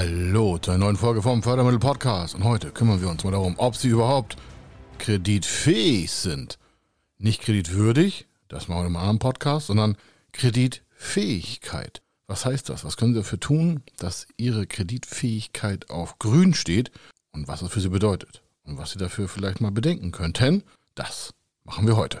Hallo zu einer neuen Folge vom Fördermittel Podcast. Und heute kümmern wir uns mal darum, ob Sie überhaupt kreditfähig sind. Nicht kreditwürdig, das machen wir einem anderen Podcast, sondern Kreditfähigkeit. Was heißt das? Was können Sie dafür tun, dass Ihre Kreditfähigkeit auf grün steht und was das für Sie bedeutet? Und was Sie dafür vielleicht mal bedenken könnten? Das machen wir heute.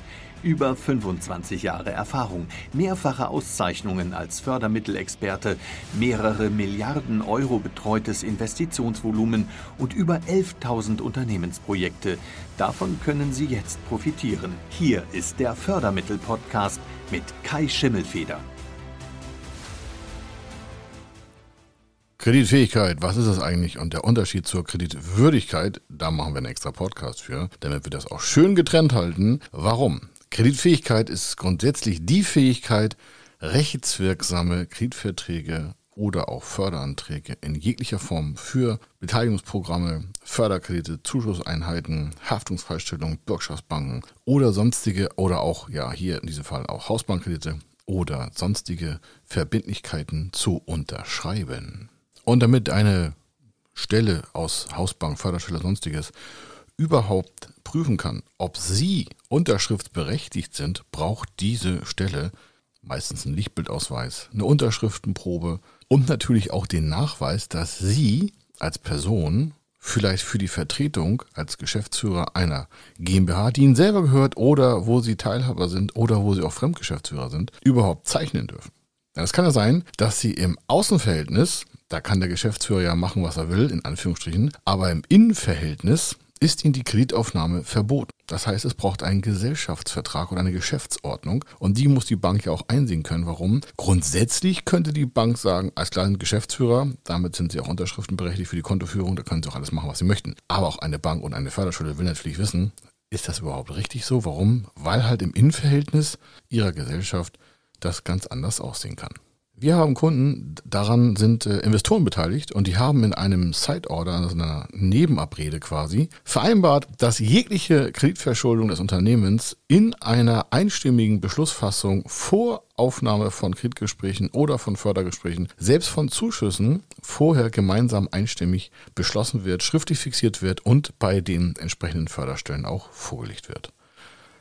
Über 25 Jahre Erfahrung, mehrfache Auszeichnungen als Fördermittelexperte, mehrere Milliarden Euro betreutes Investitionsvolumen und über 11.000 Unternehmensprojekte. Davon können Sie jetzt profitieren. Hier ist der Fördermittel-Podcast mit Kai Schimmelfeder. Kreditfähigkeit, was ist das eigentlich? Und der Unterschied zur Kreditwürdigkeit, da machen wir einen extra Podcast für, damit wir das auch schön getrennt halten. Warum? Kreditfähigkeit ist grundsätzlich die Fähigkeit, rechtswirksame Kreditverträge oder auch Förderanträge in jeglicher Form für Beteiligungsprogramme, Förderkredite, Zuschusseinheiten, Haftungsfreistellung, Bürgschaftsbanken oder sonstige oder auch, ja, hier in diesem Fall auch Hausbankkredite oder sonstige Verbindlichkeiten zu unterschreiben. Und damit eine Stelle aus Hausbank, Förderstelle, sonstiges überhaupt prüfen kann, ob Sie unterschriftsberechtigt sind, braucht diese Stelle meistens einen Lichtbildausweis, eine Unterschriftenprobe und natürlich auch den Nachweis, dass Sie als Person vielleicht für die Vertretung als Geschäftsführer einer GmbH, die Ihnen selber gehört oder wo Sie Teilhaber sind oder wo Sie auch Fremdgeschäftsführer sind, überhaupt zeichnen dürfen. Es kann ja sein, dass Sie im Außenverhältnis, da kann der Geschäftsführer ja machen, was er will, in Anführungsstrichen, aber im Innenverhältnis ist Ihnen die Kreditaufnahme verboten. Das heißt, es braucht einen Gesellschaftsvertrag oder eine Geschäftsordnung und die muss die Bank ja auch einsehen können. Warum? Grundsätzlich könnte die Bank sagen, als kleinen Geschäftsführer, damit sind Sie auch unterschriftenberechtigt für die Kontoführung, da können Sie auch alles machen, was Sie möchten. Aber auch eine Bank und eine Förderschule will natürlich wissen, ist das überhaupt richtig so? Warum? Weil halt im Innenverhältnis Ihrer Gesellschaft das ganz anders aussehen kann. Wir haben Kunden, daran sind äh, Investoren beteiligt und die haben in einem Side-Order, also einer Nebenabrede quasi, vereinbart, dass jegliche Kreditverschuldung des Unternehmens in einer einstimmigen Beschlussfassung vor Aufnahme von Kreditgesprächen oder von Fördergesprächen, selbst von Zuschüssen, vorher gemeinsam einstimmig beschlossen wird, schriftlich fixiert wird und bei den entsprechenden Förderstellen auch vorgelegt wird.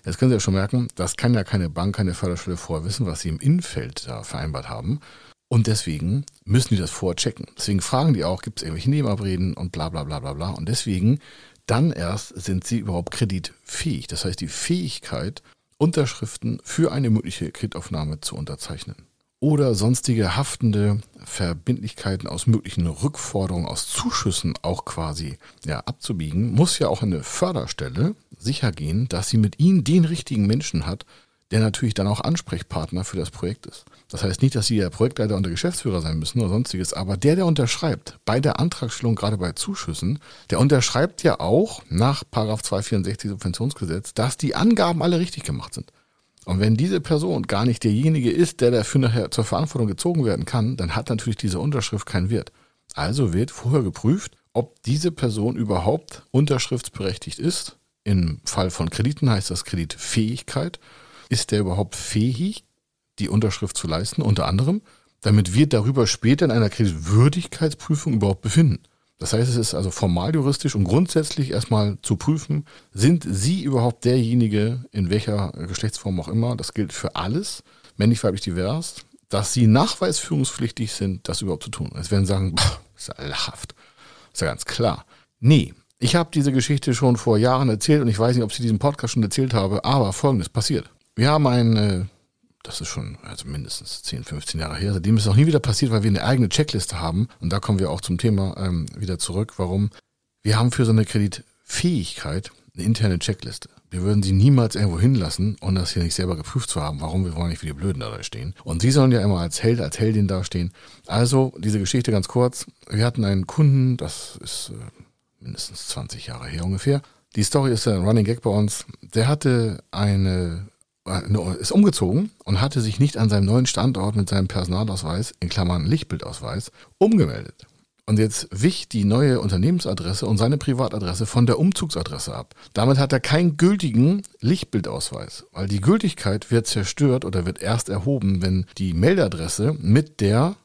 Jetzt können Sie ja schon merken, das kann ja keine Bank, keine Förderstelle vorher wissen, was Sie im Innenfeld da vereinbart haben. Und deswegen müssen die das vorchecken. Deswegen fragen die auch, gibt es irgendwelche Nebenabreden und bla bla bla bla bla. Und deswegen dann erst sind sie überhaupt kreditfähig. Das heißt, die Fähigkeit, Unterschriften für eine mögliche Kreditaufnahme zu unterzeichnen oder sonstige haftende Verbindlichkeiten aus möglichen Rückforderungen, aus Zuschüssen auch quasi ja, abzubiegen, muss ja auch eine Förderstelle sicher gehen, dass sie mit ihnen den richtigen Menschen hat, der natürlich dann auch Ansprechpartner für das Projekt ist. Das heißt nicht, dass Sie der Projektleiter und der Geschäftsführer sein müssen oder sonstiges, aber der, der unterschreibt, bei der Antragstellung, gerade bei Zuschüssen, der unterschreibt ja auch nach 264 Subventionsgesetz, dass die Angaben alle richtig gemacht sind. Und wenn diese Person gar nicht derjenige ist, der dafür nachher zur Verantwortung gezogen werden kann, dann hat natürlich diese Unterschrift keinen Wert. Also wird vorher geprüft, ob diese Person überhaupt unterschriftsberechtigt ist. Im Fall von Krediten heißt das Kreditfähigkeit. Ist der überhaupt fähig, die Unterschrift zu leisten, unter anderem, damit wir darüber später in einer Kreditwürdigkeitsprüfung überhaupt befinden. Das heißt, es ist also formal juristisch und grundsätzlich erstmal zu prüfen, sind Sie überhaupt derjenige, in welcher Geschlechtsform auch immer, das gilt für alles, männlich, weiblich, divers, dass Sie nachweisführungspflichtig sind, das überhaupt zu tun. Es werden sagen, boah, ist ja lachhaft. Ist ja ganz klar. Nee, ich habe diese Geschichte schon vor Jahren erzählt und ich weiß nicht, ob ich diesen Podcast schon erzählt habe, aber folgendes passiert. Wir haben ein das ist schon also mindestens 10, 15 Jahre her. Seitdem ist es auch nie wieder passiert, weil wir eine eigene Checkliste haben. Und da kommen wir auch zum Thema ähm, wieder zurück. Warum? Wir haben für so eine Kreditfähigkeit eine interne Checkliste. wir würden sie niemals irgendwo hinlassen, ohne das hier nicht selber geprüft zu haben, warum wir wollen nicht wie die Blöden da stehen. Und sie sollen ja immer als Held, als Heldin dastehen. Also, diese Geschichte ganz kurz. Wir hatten einen Kunden, das ist äh, mindestens 20 Jahre her ungefähr. Die Story ist ein Running Gag bei uns. Der hatte eine, eine, ist umgezogen und hatte sich nicht an seinem neuen Standort mit seinem Personalausweis, in Klammern Lichtbildausweis, umgemeldet. Und jetzt wich die neue Unternehmensadresse und seine Privatadresse von der Umzugsadresse ab. Damit hat er keinen gültigen Lichtbildausweis, weil die Gültigkeit wird zerstört oder wird erst erhoben, wenn die Meldadresse mit der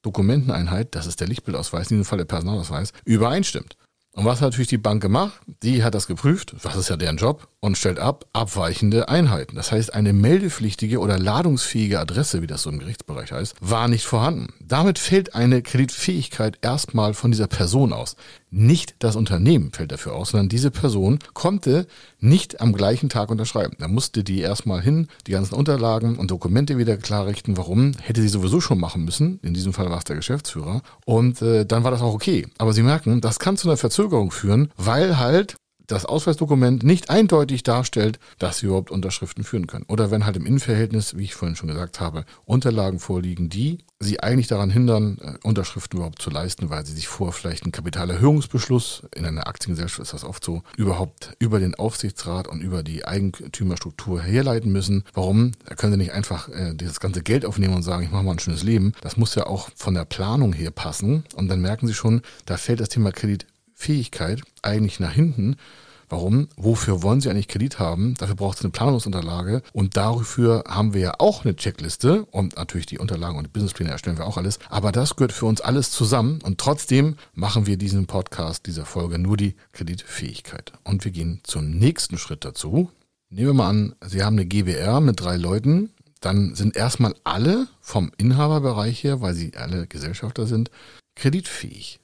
Dokumenteneinheit, das ist der Lichtbildausweis, in diesem Fall der Personalausweis, übereinstimmt. Und was hat natürlich die Bank gemacht? Die hat das geprüft, was ist ja deren Job, und stellt ab abweichende Einheiten. Das heißt, eine meldepflichtige oder ladungsfähige Adresse, wie das so im Gerichtsbereich heißt, war nicht vorhanden. Damit fällt eine Kreditfähigkeit erstmal von dieser Person aus. Nicht das Unternehmen fällt dafür aus, sondern diese Person konnte nicht am gleichen Tag unterschreiben. Da musste die erstmal hin, die ganzen Unterlagen und Dokumente wieder klarrichten. Warum? Hätte sie sowieso schon machen müssen. In diesem Fall war es der Geschäftsführer. Und äh, dann war das auch okay. Aber Sie merken, das kann zu einer Verzögerung führen, weil halt das Ausweisdokument nicht eindeutig darstellt, dass sie überhaupt Unterschriften führen können. Oder wenn halt im Innenverhältnis, wie ich vorhin schon gesagt habe, Unterlagen vorliegen, die sie eigentlich daran hindern, äh, Unterschriften überhaupt zu leisten, weil sie sich vor vielleicht einen Kapitalerhöhungsbeschluss, in einer Aktiengesellschaft ist das oft so, überhaupt über den Aufsichtsrat und über die Eigentümerstruktur herleiten müssen. Warum? Da können sie nicht einfach äh, das ganze Geld aufnehmen und sagen, ich mache mal ein schönes Leben. Das muss ja auch von der Planung her passen. Und dann merken sie schon, da fällt das Thema Kredit Fähigkeit eigentlich nach hinten. Warum? Wofür wollen Sie eigentlich Kredit haben? Dafür braucht es eine Planungsunterlage und dafür haben wir ja auch eine Checkliste und natürlich die Unterlagen und die Businesspläne erstellen wir auch alles. Aber das gehört für uns alles zusammen und trotzdem machen wir diesen Podcast, dieser Folge nur die Kreditfähigkeit. Und wir gehen zum nächsten Schritt dazu. Nehmen wir mal an, Sie haben eine GBR mit drei Leuten. Dann sind erstmal alle vom Inhaberbereich her, weil sie alle Gesellschafter sind, kreditfähig.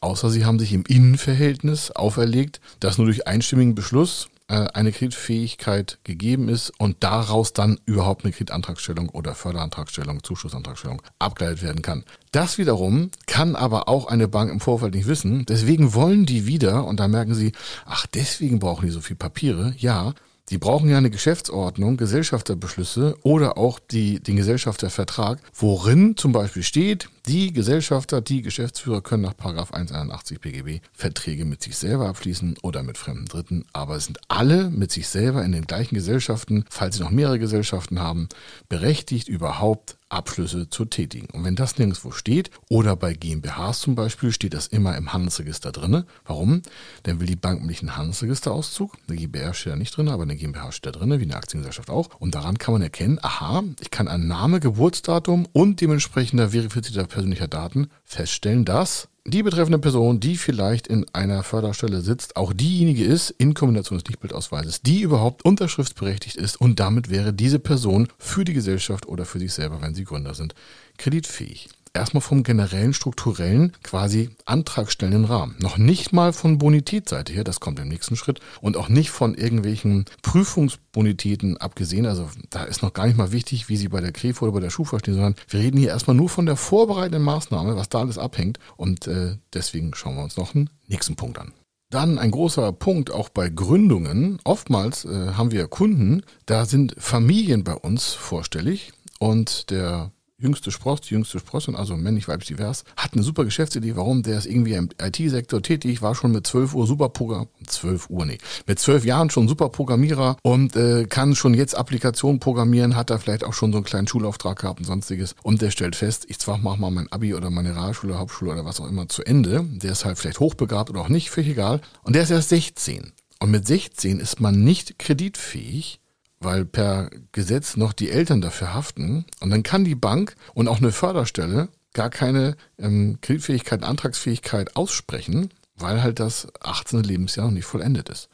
Außer sie haben sich im Innenverhältnis auferlegt, dass nur durch einstimmigen Beschluss äh, eine Kreditfähigkeit gegeben ist und daraus dann überhaupt eine Kreditantragstellung oder Förderantragstellung, Zuschussantragstellung abgeleitet werden kann. Das wiederum kann aber auch eine Bank im Vorfeld nicht wissen. Deswegen wollen die wieder, und da merken sie, ach, deswegen brauchen die so viel Papiere. Ja, die brauchen ja eine Geschäftsordnung, Gesellschafterbeschlüsse oder auch die, den Gesellschaftervertrag, worin zum Beispiel steht, die Gesellschafter, die Geschäftsführer können nach 181 BGB Verträge mit sich selber abschließen oder mit fremden Dritten, aber es sind alle mit sich selber in den gleichen Gesellschaften, falls sie noch mehrere Gesellschaften haben, berechtigt überhaupt Abschlüsse zu tätigen. Und wenn das nirgendwo steht, oder bei GmbHs zum Beispiel, steht das immer im Handelsregister drin. Warum? Dann will die Bank nämlich einen Handelsregisterauszug. Eine GmbH steht da nicht drin, aber eine GmbH steht da drin, wie eine Aktiengesellschaft auch. Und daran kann man erkennen, aha, ich kann ein Name, Geburtsdatum und dementsprechender verifizierter persönlicher Daten feststellen, dass die betreffende Person, die vielleicht in einer Förderstelle sitzt, auch diejenige ist, in Kombination des Lichtbildausweises, die überhaupt unterschriftsberechtigt ist und damit wäre diese Person für die Gesellschaft oder für sich selber, wenn sie Gründer sind, kreditfähig erstmal vom generellen strukturellen quasi antragstellenden Rahmen. Noch nicht mal von Bonitätsseite her, das kommt im nächsten Schritt, und auch nicht von irgendwelchen Prüfungsbonitäten abgesehen. Also da ist noch gar nicht mal wichtig, wie Sie bei der KREF oder bei der Schufa stehen, sondern wir reden hier erstmal nur von der vorbereitenden Maßnahme, was da alles abhängt. Und äh, deswegen schauen wir uns noch einen nächsten Punkt an. Dann ein großer Punkt auch bei Gründungen. Oftmals äh, haben wir Kunden, da sind Familien bei uns vorstellig und der jüngste Spross, die jüngste Sprossin, also männlich, weiblich, divers, hat eine super Geschäftsidee. Warum? Der ist irgendwie im IT-Sektor tätig, war schon mit 12 Uhr super Programm, 12 Uhr, nee, mit 12 Jahren schon super Programmierer und äh, kann schon jetzt Applikationen programmieren, hat da vielleicht auch schon so einen kleinen Schulauftrag gehabt und sonstiges. Und der stellt fest, ich zwar mache mal mein Abi oder meine Realschule, Hauptschule oder was auch immer zu Ende. Der ist halt vielleicht hochbegabt oder auch nicht, völlig egal. Und der ist erst 16. Und mit 16 ist man nicht kreditfähig, weil per Gesetz noch die Eltern dafür haften. Und dann kann die Bank und auch eine Förderstelle gar keine ähm, Kreditfähigkeit, Antragsfähigkeit aussprechen, weil halt das 18. Lebensjahr noch nicht vollendet ist.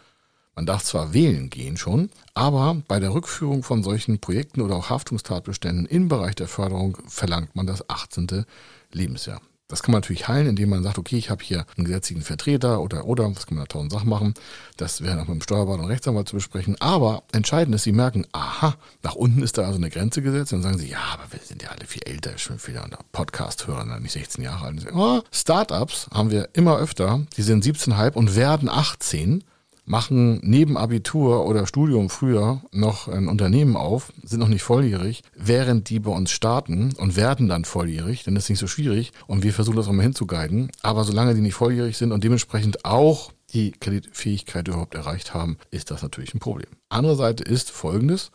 Man darf zwar wählen gehen schon, aber bei der Rückführung von solchen Projekten oder auch Haftungstatbeständen im Bereich der Förderung verlangt man das 18. Lebensjahr. Das kann man natürlich heilen, indem man sagt, okay, ich habe hier einen gesetzlichen Vertreter oder oder, was kann man da tausend Sachen machen. Das wäre auch mit dem Steuerberater und Rechtsanwalt zu besprechen. Aber entscheidend ist, Sie merken, aha, nach unten ist da also eine Grenze gesetzt. Dann sagen Sie, ja, aber wir sind ja alle viel älter, schon wieder Podcast-Hörer, nicht 16 Jahre alt. Oh, Startups haben wir immer öfter, die sind 17,5 und werden 18 machen neben Abitur oder Studium früher noch ein Unternehmen auf, sind noch nicht volljährig, während die bei uns starten und werden dann volljährig, dann ist es nicht so schwierig und wir versuchen das auch mal hinzuguiden. Aber solange die nicht volljährig sind und dementsprechend auch die Kreditfähigkeit überhaupt erreicht haben, ist das natürlich ein Problem. Andere Seite ist folgendes.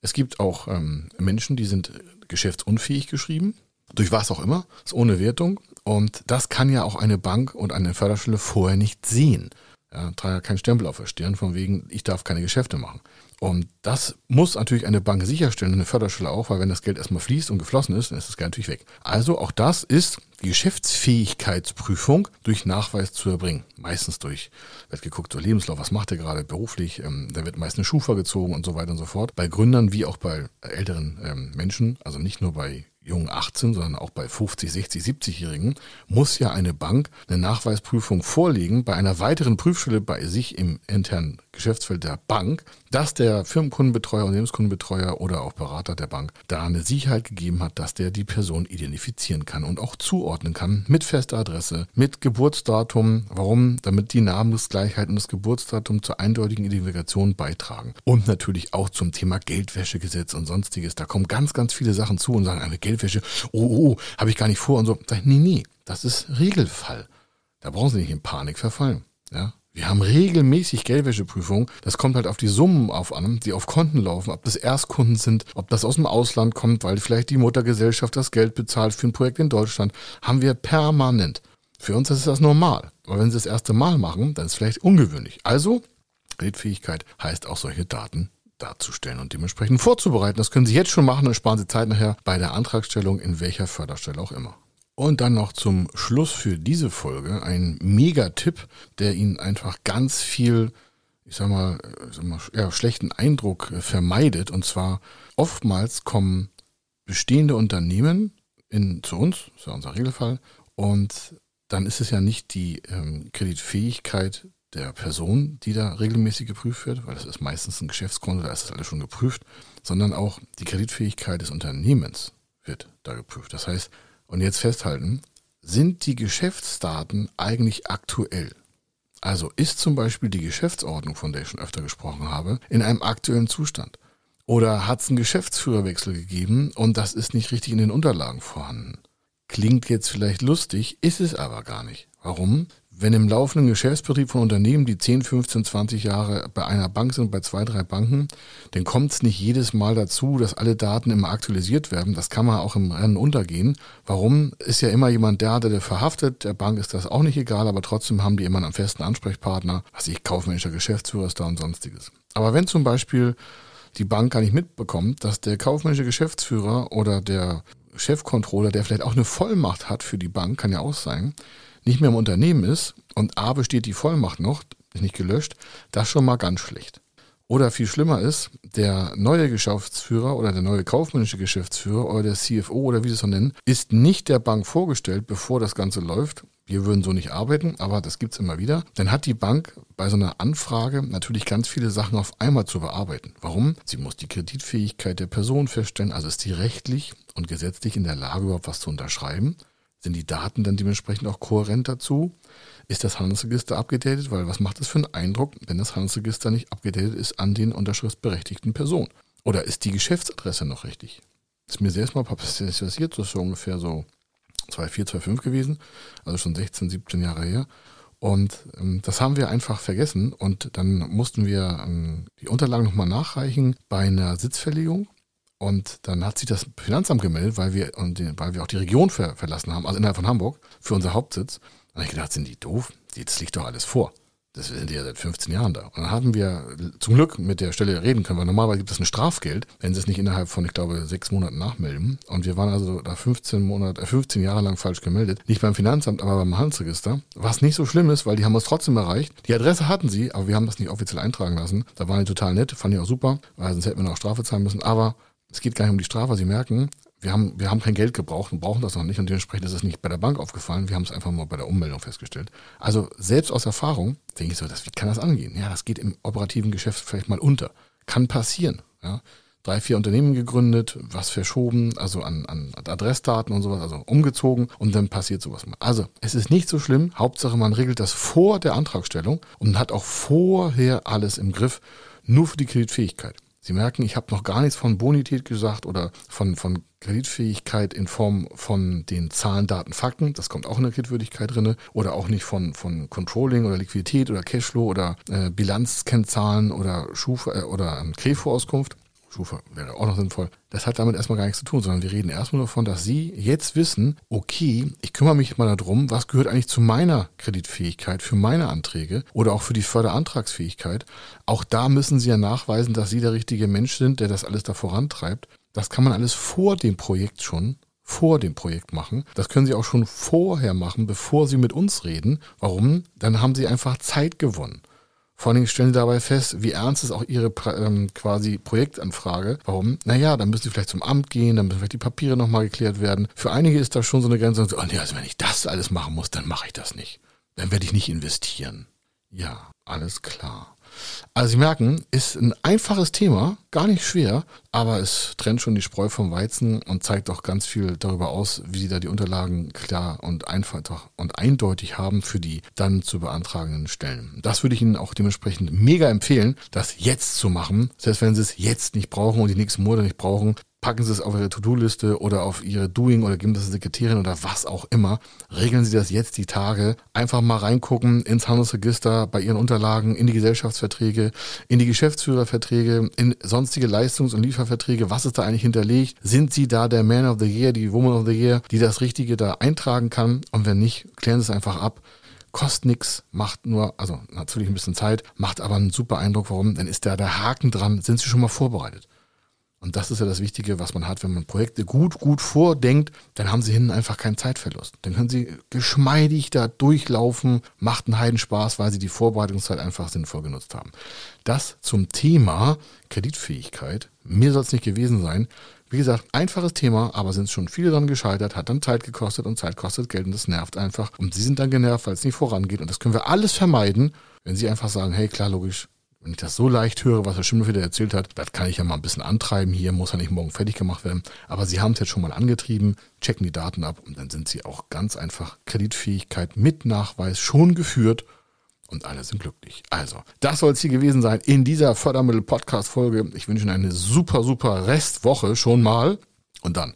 Es gibt auch ähm, Menschen, die sind geschäftsunfähig geschrieben, durch was auch immer, ist ohne Wertung. Und das kann ja auch eine Bank und eine Förderstelle vorher nicht sehen. Ja, trage keinen Stempel auf der Stirn, von wegen, ich darf keine Geschäfte machen. Und das muss natürlich eine Bank sicherstellen, eine Förderstelle auch, weil wenn das Geld erstmal fließt und geflossen ist, dann ist das Geld natürlich weg. Also auch das ist die Geschäftsfähigkeitsprüfung durch Nachweis zu erbringen. Meistens durch, wird geguckt, so Lebenslauf, was macht er gerade beruflich, ähm, da wird meist eine Schufa gezogen und so weiter und so fort. Bei Gründern wie auch bei älteren ähm, Menschen, also nicht nur bei jungen 18, sondern auch bei 50, 60, 70-Jährigen, muss ja eine Bank eine Nachweisprüfung vorlegen bei einer weiteren Prüfstelle bei sich im internen Geschäftsfeld der Bank, dass der Firmenkundenbetreuer, Unternehmenskundenbetreuer oder auch Berater der Bank da eine Sicherheit gegeben hat, dass der die Person identifizieren kann und auch zuordnen kann mit fester Adresse, mit Geburtsdatum. Warum? Damit die Namensgleichheit und das Geburtsdatum zur eindeutigen Identifikation beitragen. Und natürlich auch zum Thema Geldwäschegesetz und sonstiges. Da kommen ganz, ganz viele Sachen zu und sagen, eine Geldwäsche, oh, oh, oh habe ich gar nicht vor und so. Sag ich, nee, nee, das ist Regelfall. Da brauchen Sie nicht in Panik verfallen. Ja, wir haben regelmäßig Geldwäscheprüfungen. Das kommt halt auf die Summen auf an, die auf Konten laufen, ob das Erstkunden sind, ob das aus dem Ausland kommt, weil vielleicht die Muttergesellschaft das Geld bezahlt für ein Projekt in Deutschland. Haben wir permanent. Für uns ist das normal. Aber wenn Sie das erste Mal machen, dann ist es vielleicht ungewöhnlich. Also, Kreditfähigkeit heißt auch solche Daten darzustellen und dementsprechend vorzubereiten. Das können Sie jetzt schon machen, dann sparen Sie Zeit nachher bei der Antragstellung in welcher Förderstelle auch immer. Und dann noch zum Schluss für diese Folge ein Megatipp, der Ihnen einfach ganz viel, ich sag mal, ich sag mal ja, schlechten Eindruck vermeidet. Und zwar oftmals kommen bestehende Unternehmen in, zu uns, das ist ja unser Regelfall, und dann ist es ja nicht die ähm, Kreditfähigkeit der Person, die da regelmäßig geprüft wird, weil das ist meistens ein Geschäftskonto, da ist das alles schon geprüft, sondern auch die Kreditfähigkeit des Unternehmens wird da geprüft. Das heißt, und jetzt festhalten, sind die Geschäftsdaten eigentlich aktuell? Also ist zum Beispiel die Geschäftsordnung, von der ich schon öfter gesprochen habe, in einem aktuellen Zustand? Oder hat es einen Geschäftsführerwechsel gegeben und das ist nicht richtig in den Unterlagen vorhanden? Klingt jetzt vielleicht lustig, ist es aber gar nicht. Warum? Wenn im laufenden Geschäftsbetrieb von Unternehmen, die 10, 15, 20 Jahre bei einer Bank sind, bei zwei, drei Banken, dann kommt es nicht jedes Mal dazu, dass alle Daten immer aktualisiert werden. Das kann man auch im Rennen untergehen. Warum? Ist ja immer jemand da, der verhaftet. Der Bank ist das auch nicht egal, aber trotzdem haben die immer einen festen Ansprechpartner, was ich kaufmännischer Geschäftsführer ist da und sonstiges. Aber wenn zum Beispiel die Bank gar nicht mitbekommt, dass der kaufmännische Geschäftsführer oder der Chefcontroller, der vielleicht auch eine Vollmacht hat für die Bank, kann ja auch sein, nicht mehr im Unternehmen ist und A besteht die Vollmacht noch, ist nicht gelöscht, das schon mal ganz schlecht. Oder viel schlimmer ist, der neue Geschäftsführer oder der neue kaufmännische Geschäftsführer oder der CFO oder wie Sie es so nennen, ist nicht der Bank vorgestellt, bevor das Ganze läuft. Wir würden so nicht arbeiten, aber das gibt's immer wieder. Dann hat die Bank bei so einer Anfrage natürlich ganz viele Sachen auf einmal zu bearbeiten. Warum? Sie muss die Kreditfähigkeit der Person feststellen, also ist sie rechtlich und gesetzlich in der Lage, überhaupt was zu unterschreiben. Sind die Daten dann dementsprechend auch kohärent dazu? Ist das Handelsregister abgedatet? Weil was macht das für einen Eindruck, wenn das Handelsregister nicht abgedatet ist an den unterschriftsberechtigten Personen? Oder ist die Geschäftsadresse noch richtig? Das ist mir selbst mal passiert, das ist so ungefähr so 2004, 2005 gewesen, also schon 16, 17 Jahre her. Und ähm, das haben wir einfach vergessen und dann mussten wir ähm, die Unterlagen nochmal nachreichen bei einer Sitzverlegung und dann hat sich das Finanzamt gemeldet, weil wir, und, weil wir auch die Region ver, verlassen haben, also innerhalb von Hamburg, für unser Hauptsitz. Und ich gedacht, sind die doof? Das liegt doch alles vor. Das sind ja seit 15 Jahren da. Und dann haben wir zum Glück mit der Stelle reden können, weil normalerweise gibt es ein Strafgeld, wenn sie es nicht innerhalb von, ich glaube, sechs Monaten nachmelden. Und wir waren also da 15 Monate, 15 äh, Jahre lang falsch gemeldet. Nicht beim Finanzamt, aber beim Handelsregister. Was nicht so schlimm ist, weil die haben uns trotzdem erreicht. Die Adresse hatten sie, aber wir haben das nicht offiziell eintragen lassen. Da waren die total nett, fand ich auch super, weil sonst hätten wir noch Strafe zahlen müssen. Aber es geht gar nicht um die Strafe. Sie merken, wir haben, wir haben kein Geld gebraucht und brauchen das noch nicht und dementsprechend ist es nicht bei der Bank aufgefallen. Wir haben es einfach mal bei der Ummeldung festgestellt. Also selbst aus Erfahrung denke ich so, das, wie kann das angehen? Ja, das geht im operativen Geschäft vielleicht mal unter. Kann passieren. Ja. drei, vier Unternehmen gegründet, was verschoben, also an, an Adressdaten und sowas, also umgezogen und dann passiert sowas mal. Also es ist nicht so schlimm, Hauptsache man regelt das vor der Antragstellung und hat auch vorher alles im Griff, nur für die Kreditfähigkeit. Sie merken, ich habe noch gar nichts von Bonität gesagt oder von, von Kreditfähigkeit in Form von den Zahlen, Daten, Fakten. Das kommt auch in der Kreditwürdigkeit drin. Oder auch nicht von, von Controlling oder Liquidität oder Cashflow oder äh, Bilanzkennzahlen oder Schufa äh, oder ähm, Krefo-Auskunft. Schufa wäre auch noch sinnvoll. Das hat damit erstmal gar nichts zu tun, sondern wir reden erstmal davon, dass Sie jetzt wissen, okay, ich kümmere mich mal darum, was gehört eigentlich zu meiner Kreditfähigkeit für meine Anträge oder auch für die Förderantragsfähigkeit. Auch da müssen Sie ja nachweisen, dass Sie der richtige Mensch sind, der das alles da vorantreibt. Das kann man alles vor dem Projekt schon vor dem Projekt machen. Das können Sie auch schon vorher machen, bevor Sie mit uns reden. Warum? Dann haben Sie einfach Zeit gewonnen. Vor allen Dingen stellen sie dabei fest, wie ernst ist auch ihre ähm, quasi Projektanfrage. Warum? Naja, dann müssen sie vielleicht zum Amt gehen, dann müssen vielleicht die Papiere nochmal geklärt werden. Für einige ist das schon so eine Grenze, so, oh nee, also wenn ich das alles machen muss, dann mache ich das nicht. Dann werde ich nicht investieren. Ja, alles klar. Also Sie merken, ist ein einfaches Thema, gar nicht schwer, aber es trennt schon die Spreu vom Weizen und zeigt auch ganz viel darüber aus, wie Sie da die Unterlagen klar und einfach und eindeutig haben für die dann zu beantragenden Stellen. Das würde ich Ihnen auch dementsprechend mega empfehlen, das jetzt zu machen, selbst wenn Sie es jetzt nicht brauchen und die nächsten Monate nicht brauchen, packen Sie es auf Ihre To-Do-Liste oder auf Ihre Doing oder geben das Sekretärin oder was auch immer. Regeln Sie das jetzt die Tage. Einfach mal reingucken ins Handelsregister, bei Ihren Unterlagen, in die Gesellschaftsverträge, in die Geschäftsführerverträge, in sonstige Leistungs- und Lieferverträge. Was ist da eigentlich hinterlegt? Sind Sie da der Man of the Year, die Woman of the Year, die das Richtige da eintragen kann? Und wenn nicht, klären Sie es einfach ab kostet nichts, macht nur, also natürlich ein bisschen Zeit, macht aber einen super Eindruck. Warum? Dann ist da der Haken dran, sind Sie schon mal vorbereitet. Und das ist ja das Wichtige, was man hat, wenn man Projekte gut, gut vordenkt, dann haben sie hinten einfach keinen Zeitverlust. Dann können sie geschmeidig da durchlaufen, macht einen Heidenspaß, weil sie die Vorbereitungszeit einfach sinnvoll genutzt haben. Das zum Thema Kreditfähigkeit. Mir soll es nicht gewesen sein. Wie gesagt, einfaches Thema, aber sind schon viele dran gescheitert, hat dann Zeit gekostet und Zeit kostet Geld und das nervt einfach. Und sie sind dann genervt, weil es nicht vorangeht. Und das können wir alles vermeiden, wenn sie einfach sagen, hey, klar, logisch, wenn ich das so leicht höre, was Herr Schimmel wieder erzählt hat, das kann ich ja mal ein bisschen antreiben hier, muss ja nicht morgen fertig gemacht werden. Aber Sie haben es jetzt schon mal angetrieben, checken die Daten ab und dann sind Sie auch ganz einfach Kreditfähigkeit mit Nachweis schon geführt und alle sind glücklich. Also, das soll es hier gewesen sein in dieser Fördermittel-Podcast-Folge. Ich wünsche Ihnen eine super, super Restwoche schon mal und dann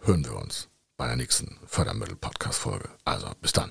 hören wir uns bei der nächsten Fördermittel-Podcast-Folge. Also, bis dann.